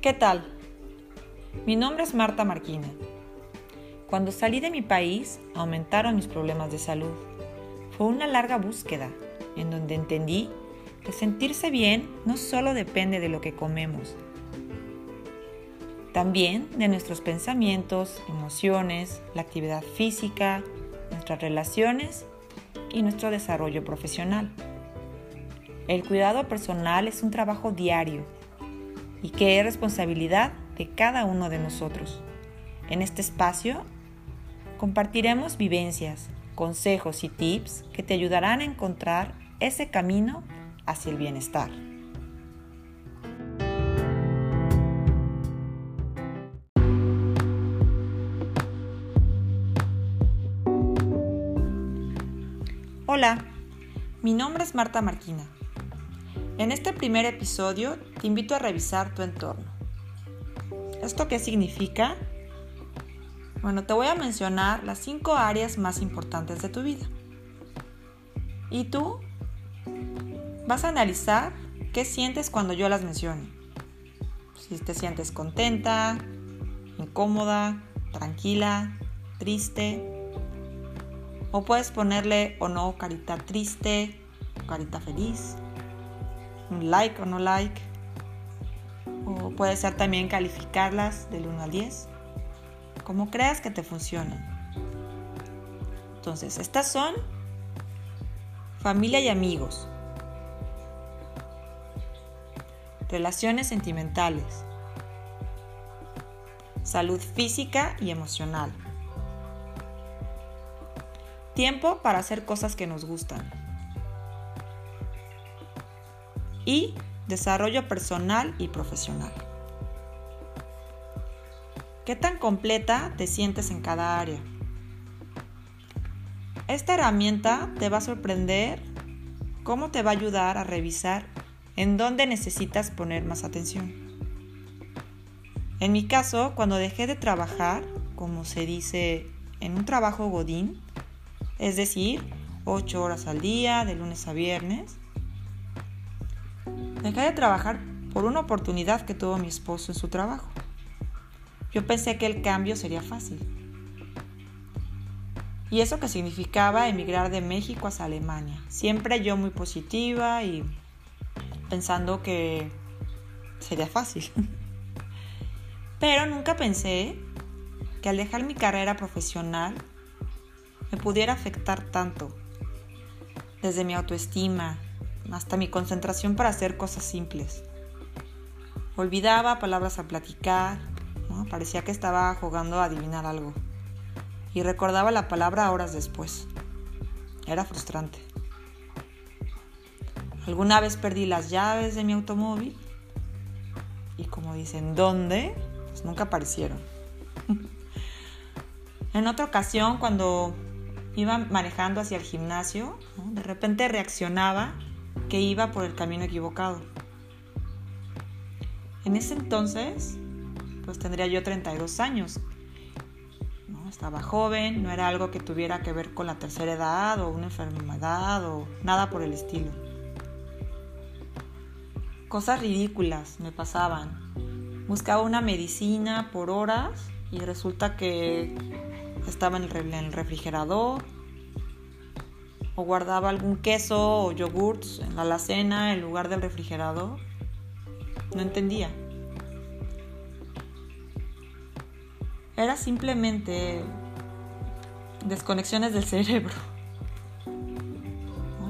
¿Qué tal? Mi nombre es Marta Marquina. Cuando salí de mi país, aumentaron mis problemas de salud. Fue una larga búsqueda en donde entendí que sentirse bien no solo depende de lo que comemos, también de nuestros pensamientos, emociones, la actividad física, nuestras relaciones y nuestro desarrollo profesional. El cuidado personal es un trabajo diario y que es responsabilidad de cada uno de nosotros. En este espacio compartiremos vivencias, consejos y tips que te ayudarán a encontrar ese camino hacia el bienestar. Hola, mi nombre es Marta Marquina. En este primer episodio te invito a revisar tu entorno. ¿Esto qué significa? Bueno, te voy a mencionar las cinco áreas más importantes de tu vida. Y tú vas a analizar qué sientes cuando yo las mencione. Si te sientes contenta, incómoda, tranquila, triste, o puedes ponerle o no carita triste, carita feliz, un like o no like. Puede ser también calificarlas del 1 al 10, como creas que te funcionen. Entonces, estas son familia y amigos, relaciones sentimentales, salud física y emocional. Tiempo para hacer cosas que nos gustan. Y desarrollo personal y profesional. ¿Qué tan completa te sientes en cada área? Esta herramienta te va a sorprender cómo te va a ayudar a revisar en dónde necesitas poner más atención. En mi caso, cuando dejé de trabajar, como se dice en un trabajo godín, es decir, 8 horas al día, de lunes a viernes. Dejé de trabajar por una oportunidad que tuvo mi esposo en su trabajo. Yo pensé que el cambio sería fácil. Y eso que significaba emigrar de México hacia Alemania. Siempre yo muy positiva y pensando que sería fácil. Pero nunca pensé que al dejar mi carrera profesional me pudiera afectar tanto. Desde mi autoestima hasta mi concentración para hacer cosas simples. Olvidaba palabras a platicar, parecía que estaba jugando a adivinar algo. Y recordaba la palabra horas después. Era frustrante. Alguna vez perdí las llaves de mi automóvil y como dicen, ¿dónde? Pues nunca aparecieron. en otra ocasión, cuando iba manejando hacia el gimnasio, de repente reaccionaba que iba por el camino equivocado. En ese entonces, pues tendría yo 32 años. ¿no? Estaba joven, no era algo que tuviera que ver con la tercera edad o una enfermedad o nada por el estilo. Cosas ridículas me pasaban. Buscaba una medicina por horas y resulta que estaba en el refrigerador o guardaba algún queso o yogurts en la alacena en lugar del refrigerador. No entendía. Era simplemente desconexiones del cerebro.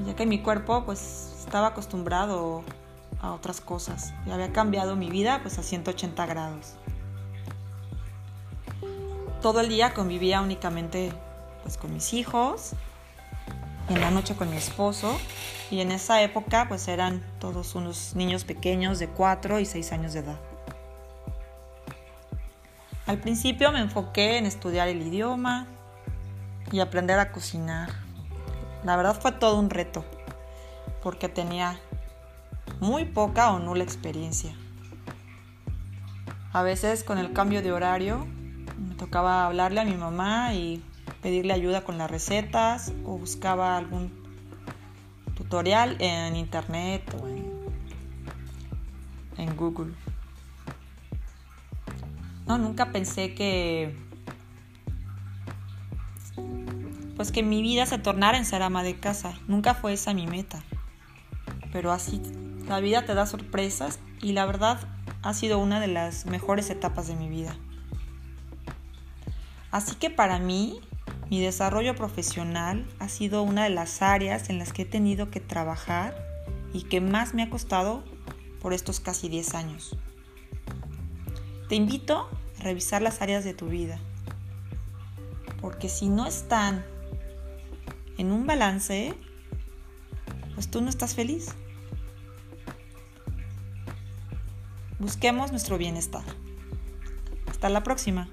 Ya que mi cuerpo pues estaba acostumbrado a otras cosas y había cambiado mi vida pues a 180 grados todo el día convivía únicamente pues con mis hijos, en la noche con mi esposo y en esa época pues eran todos unos niños pequeños de 4 y 6 años de edad. Al principio me enfoqué en estudiar el idioma y aprender a cocinar. La verdad fue todo un reto porque tenía muy poca o nula experiencia. A veces con el cambio de horario me tocaba hablarle a mi mamá y pedirle ayuda con las recetas o buscaba algún tutorial en internet o en, Google. No, nunca pensé que pues que mi vida se tornara en ser ama de casa. Nunca fue esa mi meta. Pero así la vida te da sorpresas y la verdad ha sido una de las mejores etapas de mi vida. Así que para mí, mi desarrollo profesional ha sido una de las áreas en las que he tenido que trabajar y que más me ha costado por estos casi 10 años. Te invito a revisar las áreas de tu vida, porque si no están en un balance, pues tú no estás feliz. Busquemos nuestro bienestar. Hasta la próxima.